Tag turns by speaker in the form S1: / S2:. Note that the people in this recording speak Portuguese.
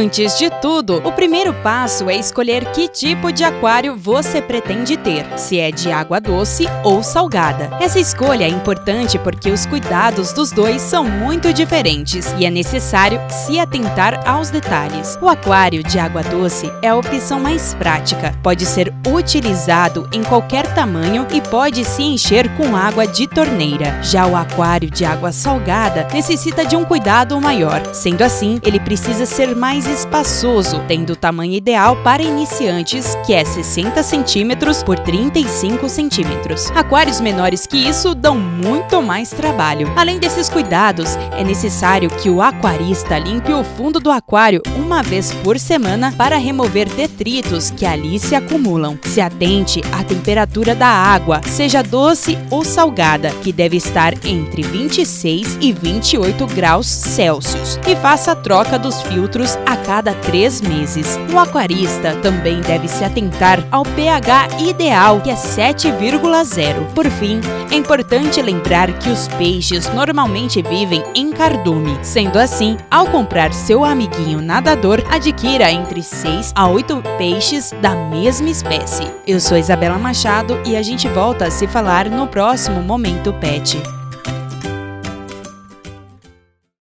S1: Antes de tudo, o primeiro passo é escolher que tipo de aquário você pretende ter, se é de água doce ou salgada. Essa escolha é importante porque os cuidados dos dois são muito diferentes e é necessário se atentar aos detalhes. O aquário de água doce é a opção mais prática, pode ser utilizado em qualquer tamanho e pode se encher com água de torneira. Já o aquário de água salgada necessita de um cuidado maior, sendo assim, ele precisa ser mais espaçoso, tendo o tamanho ideal para iniciantes, que é 60 centímetros por 35 centímetros. Aquários menores que isso dão muito mais trabalho. Além desses cuidados, é necessário que o aquarista limpe o fundo do aquário uma vez por semana para remover detritos que ali se acumulam. Se atente à temperatura da água, seja doce ou salgada, que deve estar entre 26 e 28 graus Celsius, e faça a troca dos filtros a cada três meses. O aquarista também deve se atentar ao pH ideal, que é 7,0. Por fim, é importante lembrar que os peixes normalmente vivem em cardume. Sendo assim, ao comprar seu amiguinho nadador, adquira entre 6 a 8 peixes da mesma espécie. Eu sou Isabela Machado e a gente volta a se falar no próximo Momento Pet.